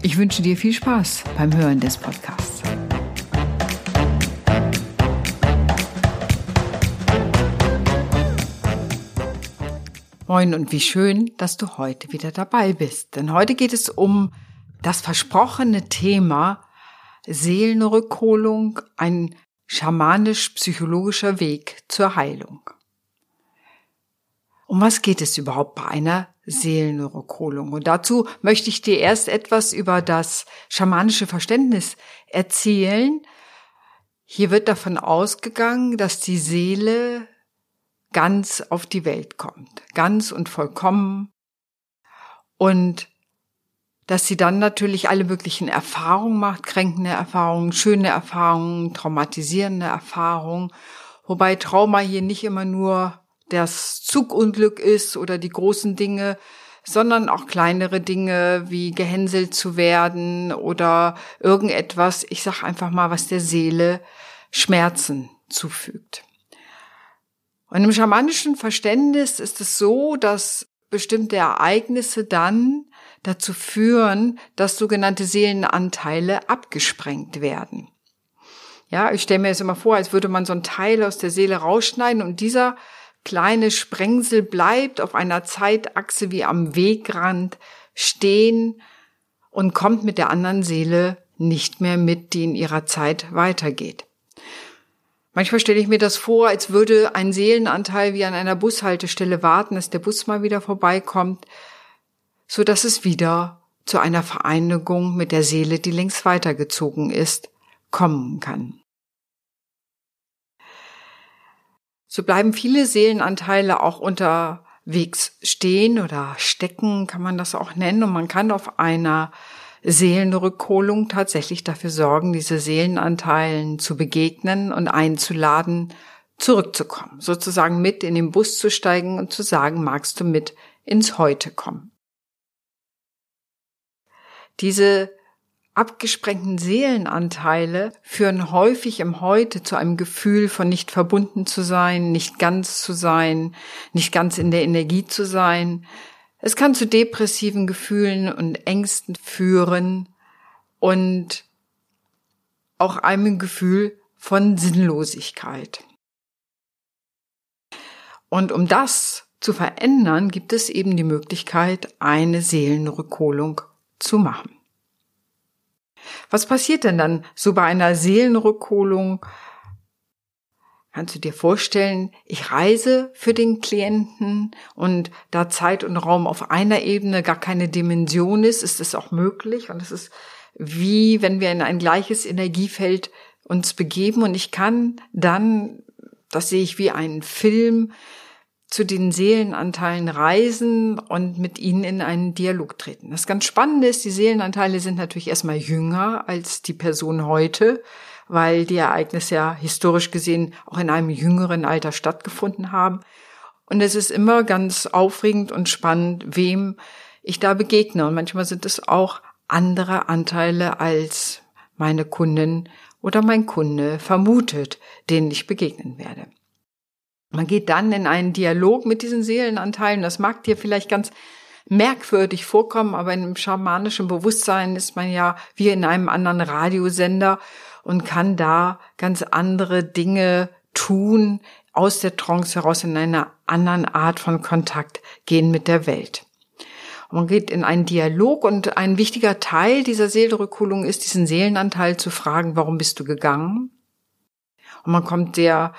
Ich wünsche dir viel Spaß beim Hören des Podcasts. Moin und wie schön, dass du heute wieder dabei bist. Denn heute geht es um das versprochene Thema Seelenrückholung, ein schamanisch-psychologischer Weg zur Heilung. Um was geht es überhaupt bei einer Seelenrückholung? Und dazu möchte ich dir erst etwas über das schamanische Verständnis erzählen. Hier wird davon ausgegangen, dass die Seele ganz auf die Welt kommt, ganz und vollkommen. Und dass sie dann natürlich alle möglichen Erfahrungen macht, kränkende Erfahrungen, schöne Erfahrungen, traumatisierende Erfahrungen, wobei Trauma hier nicht immer nur das Zugunglück ist oder die großen Dinge, sondern auch kleinere Dinge wie gehänselt zu werden oder irgendetwas, ich sag einfach mal, was der Seele Schmerzen zufügt. Und im schamanischen Verständnis ist es so, dass bestimmte Ereignisse dann dazu führen, dass sogenannte Seelenanteile abgesprengt werden. Ja, ich stelle mir jetzt immer vor, als würde man so ein Teil aus der Seele rausschneiden und dieser kleine Sprengsel bleibt auf einer Zeitachse wie am Wegrand stehen und kommt mit der anderen Seele nicht mehr mit, die in ihrer Zeit weitergeht. Manchmal stelle ich mir das vor, als würde ein Seelenanteil wie an einer Bushaltestelle warten, dass der Bus mal wieder vorbeikommt, so dass es wieder zu einer Vereinigung mit der Seele, die längst weitergezogen ist, kommen kann. So bleiben viele Seelenanteile auch unterwegs stehen oder stecken, kann man das auch nennen, und man kann auf einer Seelenrückholung tatsächlich dafür sorgen, diese Seelenanteilen zu begegnen und einzuladen, zurückzukommen, sozusagen mit in den Bus zu steigen und zu sagen, magst du mit ins Heute kommen. Diese abgesprengten Seelenanteile führen häufig im Heute zu einem Gefühl von nicht verbunden zu sein, nicht ganz zu sein, nicht ganz in der Energie zu sein, es kann zu depressiven Gefühlen und Ängsten führen und auch einem Gefühl von Sinnlosigkeit. Und um das zu verändern, gibt es eben die Möglichkeit, eine Seelenrückholung zu machen. Was passiert denn dann so bei einer Seelenrückholung? Kannst du dir vorstellen, ich reise für den Klienten und da Zeit und Raum auf einer Ebene gar keine Dimension ist, ist es auch möglich und es ist wie wenn wir in ein gleiches Energiefeld uns begeben und ich kann dann, das sehe ich wie einen Film, zu den Seelenanteilen reisen und mit ihnen in einen Dialog treten. Das ganz Spannende ist, die Seelenanteile sind natürlich erstmal jünger als die Person heute weil die Ereignisse ja historisch gesehen auch in einem jüngeren Alter stattgefunden haben. Und es ist immer ganz aufregend und spannend, wem ich da begegne. Und manchmal sind es auch andere Anteile als meine Kundin oder mein Kunde vermutet, denen ich begegnen werde. Man geht dann in einen Dialog mit diesen Seelenanteilen. Das mag dir vielleicht ganz merkwürdig vorkommen, aber in einem schamanischen Bewusstsein ist man ja wie in einem anderen Radiosender und kann da ganz andere Dinge tun, aus der Trance heraus in einer anderen Art von Kontakt gehen mit der Welt. Man geht in einen Dialog und ein wichtiger Teil dieser Seelenrückholung ist, diesen Seelenanteil zu fragen, warum bist du gegangen? Und man kommt sehr,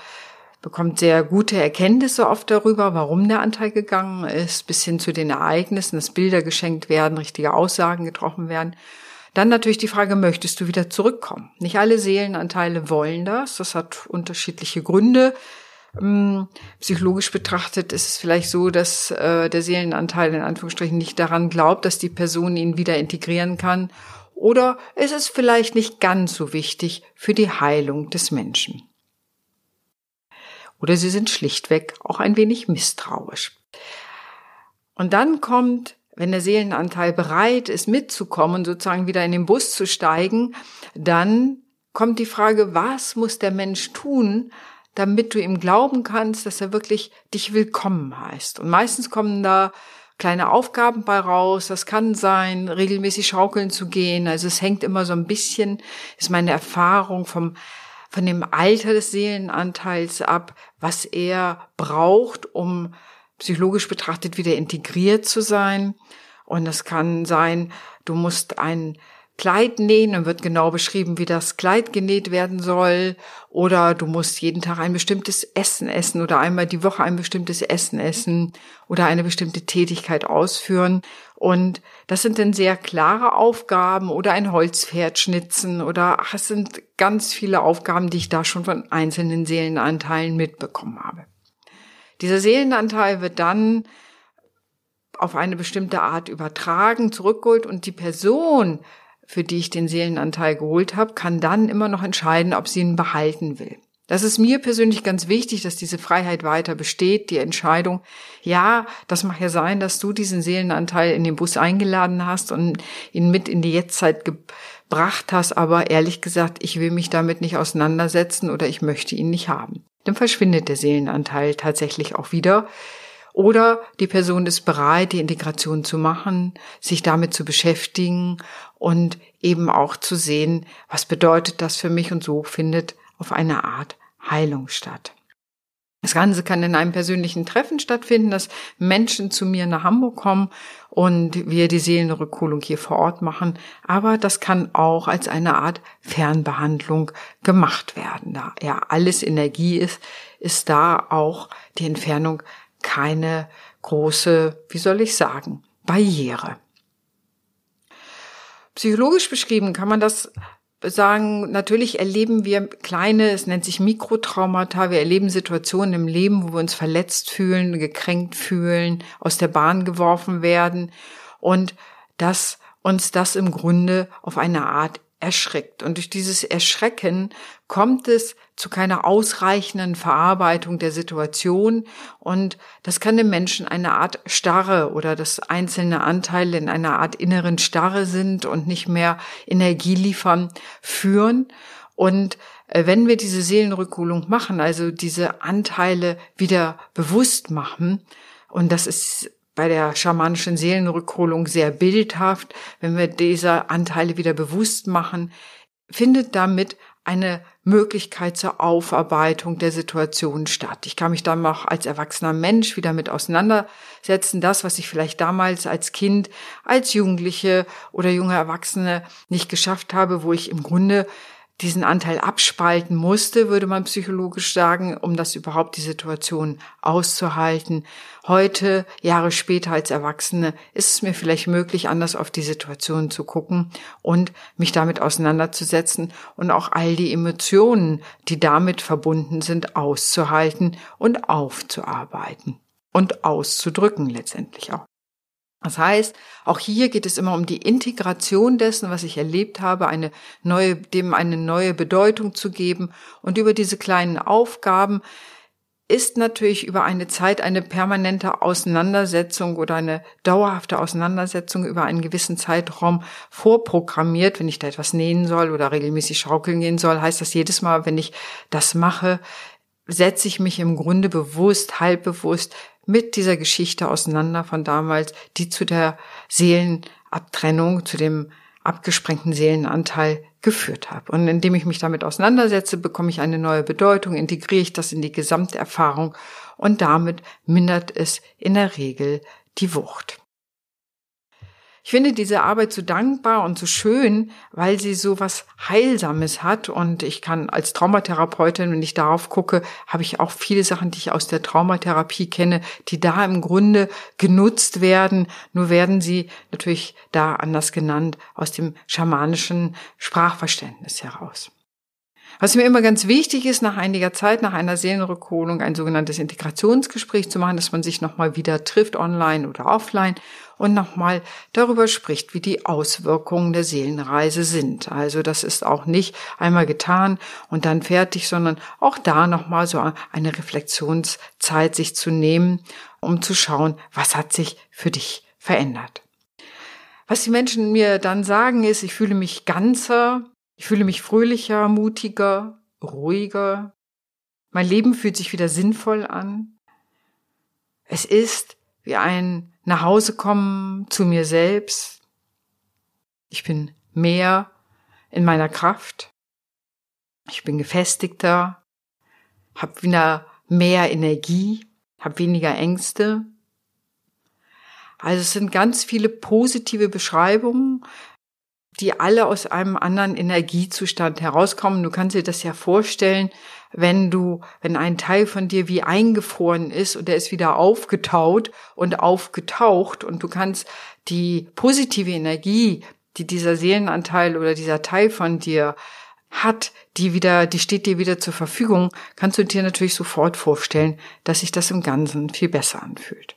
bekommt sehr gute Erkenntnisse oft darüber, warum der Anteil gegangen ist, bis hin zu den Ereignissen, dass Bilder geschenkt werden, richtige Aussagen getroffen werden. Dann natürlich die Frage, möchtest du wieder zurückkommen? Nicht alle Seelenanteile wollen das. Das hat unterschiedliche Gründe. Hm, psychologisch betrachtet ist es vielleicht so, dass äh, der Seelenanteil in Anführungsstrichen nicht daran glaubt, dass die Person ihn wieder integrieren kann oder es ist vielleicht nicht ganz so wichtig für die Heilung des Menschen. Oder sie sind schlichtweg auch ein wenig misstrauisch. Und dann kommt, wenn der Seelenanteil bereit ist, mitzukommen, sozusagen wieder in den Bus zu steigen, dann kommt die Frage, was muss der Mensch tun, damit du ihm glauben kannst, dass er wirklich dich willkommen heißt. Und meistens kommen da kleine Aufgaben bei raus. Das kann sein, regelmäßig schaukeln zu gehen. Also es hängt immer so ein bisschen, ist meine Erfahrung vom, von dem Alter des Seelenanteils ab, was er braucht, um psychologisch betrachtet wieder integriert zu sein. Und es kann sein, du musst ein Kleid nähen, dann wird genau beschrieben, wie das Kleid genäht werden soll. Oder du musst jeden Tag ein bestimmtes Essen essen oder einmal die Woche ein bestimmtes Essen essen oder eine bestimmte Tätigkeit ausführen. Und das sind dann sehr klare Aufgaben oder ein Holzpferd schnitzen oder ach, es sind ganz viele Aufgaben, die ich da schon von einzelnen Seelenanteilen mitbekommen habe. Dieser Seelenanteil wird dann auf eine bestimmte Art übertragen, zurückgeholt und die Person für die ich den Seelenanteil geholt habe, kann dann immer noch entscheiden, ob sie ihn behalten will. Das ist mir persönlich ganz wichtig, dass diese Freiheit weiter besteht, die Entscheidung, ja, das mag ja sein, dass du diesen Seelenanteil in den Bus eingeladen hast und ihn mit in die Jetztzeit gebracht hast, aber ehrlich gesagt, ich will mich damit nicht auseinandersetzen oder ich möchte ihn nicht haben. Dann verschwindet der Seelenanteil tatsächlich auch wieder. Oder die Person ist bereit, die Integration zu machen, sich damit zu beschäftigen und eben auch zu sehen, was bedeutet das für mich und so findet auf eine Art Heilung statt. Das Ganze kann in einem persönlichen Treffen stattfinden, dass Menschen zu mir nach Hamburg kommen und wir die Seelenrückholung hier vor Ort machen. Aber das kann auch als eine Art Fernbehandlung gemacht werden. Da ja alles Energie ist, ist da auch die Entfernung keine große, wie soll ich sagen, Barriere. Psychologisch beschrieben kann man das sagen, natürlich erleben wir kleine, es nennt sich Mikrotraumata, wir erleben Situationen im Leben, wo wir uns verletzt fühlen, gekränkt fühlen, aus der Bahn geworfen werden und dass uns das im Grunde auf eine Art erschreckt. Und durch dieses Erschrecken kommt es zu keiner ausreichenden Verarbeitung der Situation und das kann dem Menschen eine Art Starre oder dass einzelne Anteile in einer Art inneren Starre sind und nicht mehr Energie liefern, führen. Und äh, wenn wir diese Seelenrückholung machen, also diese Anteile wieder bewusst machen, und das ist bei der schamanischen Seelenrückholung sehr bildhaft, wenn wir diese Anteile wieder bewusst machen, findet damit eine Möglichkeit zur Aufarbeitung der Situation statt. Ich kann mich dann auch als erwachsener Mensch wieder mit auseinandersetzen. Das, was ich vielleicht damals als Kind, als Jugendliche oder junge Erwachsene nicht geschafft habe, wo ich im Grunde diesen Anteil abspalten musste, würde man psychologisch sagen, um das überhaupt die Situation auszuhalten. Heute, Jahre später als Erwachsene, ist es mir vielleicht möglich, anders auf die Situation zu gucken und mich damit auseinanderzusetzen und auch all die Emotionen, die damit verbunden sind, auszuhalten und aufzuarbeiten und auszudrücken letztendlich auch. Das heißt, auch hier geht es immer um die Integration dessen, was ich erlebt habe, eine neue, dem eine neue Bedeutung zu geben. Und über diese kleinen Aufgaben ist natürlich über eine Zeit eine permanente Auseinandersetzung oder eine dauerhafte Auseinandersetzung über einen gewissen Zeitraum vorprogrammiert. Wenn ich da etwas nähen soll oder regelmäßig schaukeln gehen soll, heißt das jedes Mal, wenn ich das mache, setze ich mich im Grunde bewusst, halbbewusst mit dieser Geschichte auseinander von damals, die zu der Seelenabtrennung, zu dem abgesprengten Seelenanteil geführt hat. Und indem ich mich damit auseinandersetze, bekomme ich eine neue Bedeutung, integriere ich das in die Gesamterfahrung und damit mindert es in der Regel die Wucht. Ich finde diese Arbeit so dankbar und so schön, weil sie so was Heilsames hat. Und ich kann als Traumatherapeutin, wenn ich darauf gucke, habe ich auch viele Sachen, die ich aus der Traumatherapie kenne, die da im Grunde genutzt werden. Nur werden sie natürlich da anders genannt aus dem schamanischen Sprachverständnis heraus. Was mir immer ganz wichtig ist, nach einiger Zeit, nach einer Seelenrückholung, ein sogenanntes Integrationsgespräch zu machen, dass man sich nochmal wieder trifft, online oder offline, und nochmal darüber spricht, wie die Auswirkungen der Seelenreise sind. Also das ist auch nicht einmal getan und dann fertig, sondern auch da nochmal so eine Reflexionszeit sich zu nehmen, um zu schauen, was hat sich für dich verändert. Was die Menschen mir dann sagen ist, ich fühle mich ganzer, ich fühle mich fröhlicher, mutiger, ruhiger. Mein Leben fühlt sich wieder sinnvoll an. Es ist wie ein Nachhausekommen zu mir selbst. Ich bin mehr in meiner Kraft. Ich bin gefestigter, habe wieder mehr Energie, habe weniger Ängste. Also es sind ganz viele positive Beschreibungen, die alle aus einem anderen Energiezustand herauskommen. Du kannst dir das ja vorstellen, wenn du, wenn ein Teil von dir wie eingefroren ist und der ist wieder aufgetaut und aufgetaucht und du kannst die positive Energie, die dieser Seelenanteil oder dieser Teil von dir hat, die wieder, die steht dir wieder zur Verfügung, kannst du dir natürlich sofort vorstellen, dass sich das im Ganzen viel besser anfühlt.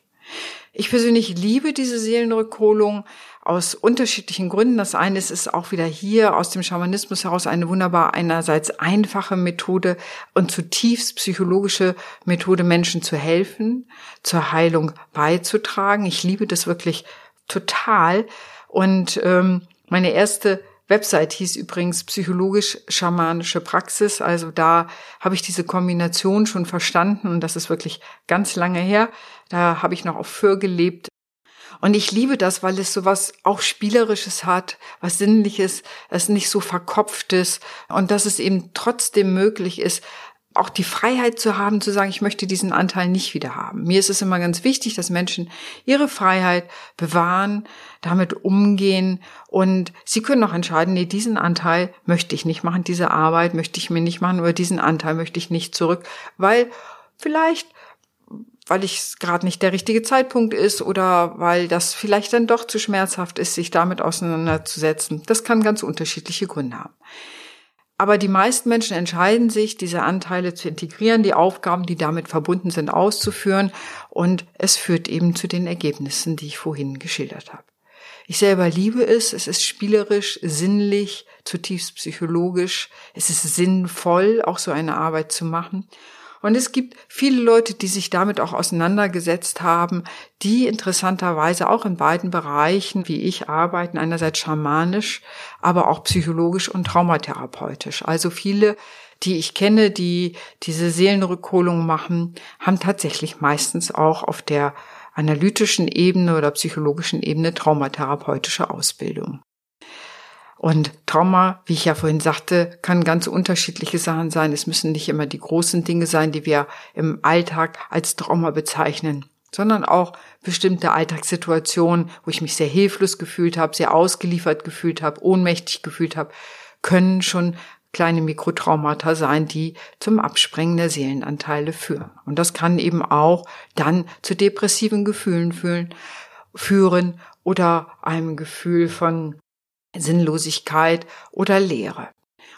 Ich persönlich liebe diese Seelenrückholung aus unterschiedlichen Gründen. Das eine ist, ist auch wieder hier aus dem Schamanismus heraus eine wunderbar einerseits einfache Methode und zutiefst psychologische Methode, Menschen zu helfen, zur Heilung beizutragen. Ich liebe das wirklich total. Und ähm, meine erste Website hieß übrigens psychologisch-schamanische Praxis. Also da habe ich diese Kombination schon verstanden und das ist wirklich ganz lange her. Da habe ich noch auf Für gelebt. Und ich liebe das, weil es sowas auch Spielerisches hat, was Sinnliches, es nicht so verkopftes und dass es eben trotzdem möglich ist, auch die Freiheit zu haben, zu sagen, ich möchte diesen Anteil nicht wieder haben. Mir ist es immer ganz wichtig, dass Menschen ihre Freiheit bewahren, damit umgehen. Und sie können auch entscheiden, nee, diesen Anteil möchte ich nicht machen, diese Arbeit möchte ich mir nicht machen oder diesen Anteil möchte ich nicht zurück, weil vielleicht weil ich gerade nicht der richtige Zeitpunkt ist oder weil das vielleicht dann doch zu schmerzhaft ist, sich damit auseinanderzusetzen. Das kann ganz unterschiedliche Gründe haben. Aber die meisten Menschen entscheiden sich, diese Anteile zu integrieren, die Aufgaben, die damit verbunden sind, auszuführen. Und es führt eben zu den Ergebnissen, die ich vorhin geschildert habe. Ich selber liebe es. Es ist spielerisch, sinnlich, zutiefst psychologisch. Es ist sinnvoll, auch so eine Arbeit zu machen. Und es gibt viele Leute, die sich damit auch auseinandergesetzt haben, die interessanterweise auch in beiden Bereichen, wie ich, arbeiten, einerseits schamanisch, aber auch psychologisch und traumatherapeutisch. Also viele, die ich kenne, die diese Seelenrückholung machen, haben tatsächlich meistens auch auf der analytischen Ebene oder psychologischen Ebene traumatherapeutische Ausbildung. Und Trauma, wie ich ja vorhin sagte, kann ganz unterschiedliche Sachen sein. Es müssen nicht immer die großen Dinge sein, die wir im Alltag als Trauma bezeichnen, sondern auch bestimmte Alltagssituationen, wo ich mich sehr hilflos gefühlt habe, sehr ausgeliefert gefühlt habe, ohnmächtig gefühlt habe, können schon kleine Mikrotraumata sein, die zum Absprengen der Seelenanteile führen. Und das kann eben auch dann zu depressiven Gefühlen fühlen, führen oder einem Gefühl von Sinnlosigkeit oder Leere.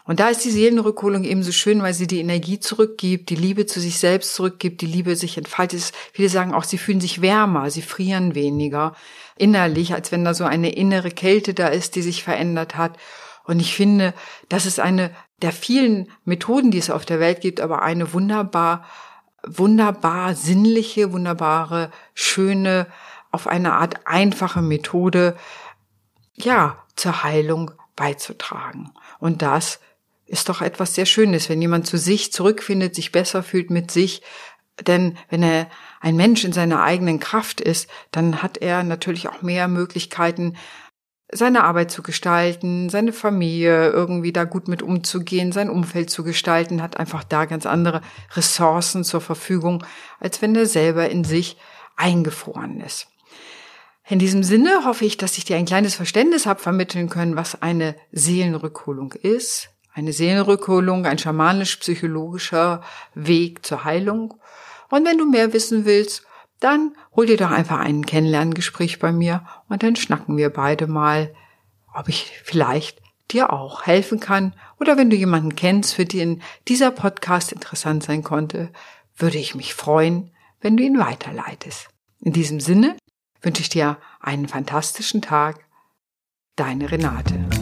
Und da ist die Seelenrückholung ebenso schön, weil sie die Energie zurückgibt, die Liebe zu sich selbst zurückgibt, die Liebe sich entfaltet. Viele sagen auch, sie fühlen sich wärmer, sie frieren weniger innerlich, als wenn da so eine innere Kälte da ist, die sich verändert hat. Und ich finde, das ist eine der vielen Methoden, die es auf der Welt gibt, aber eine wunderbar, wunderbar sinnliche, wunderbare, schöne, auf eine Art einfache Methode, ja, zur Heilung beizutragen. Und das ist doch etwas sehr Schönes, wenn jemand zu sich zurückfindet, sich besser fühlt mit sich. Denn wenn er ein Mensch in seiner eigenen Kraft ist, dann hat er natürlich auch mehr Möglichkeiten, seine Arbeit zu gestalten, seine Familie irgendwie da gut mit umzugehen, sein Umfeld zu gestalten, hat einfach da ganz andere Ressourcen zur Verfügung, als wenn er selber in sich eingefroren ist. In diesem Sinne hoffe ich, dass ich dir ein kleines Verständnis habe vermitteln können, was eine Seelenrückholung ist. Eine Seelenrückholung, ein schamanisch-psychologischer Weg zur Heilung. Und wenn du mehr wissen willst, dann hol dir doch einfach ein Kennenlerngespräch bei mir und dann schnacken wir beide mal, ob ich vielleicht dir auch helfen kann oder wenn du jemanden kennst, für den dieser Podcast interessant sein konnte, würde ich mich freuen, wenn du ihn weiterleitest. In diesem Sinne wünsche ich dir einen fantastischen Tag. Deine Renate.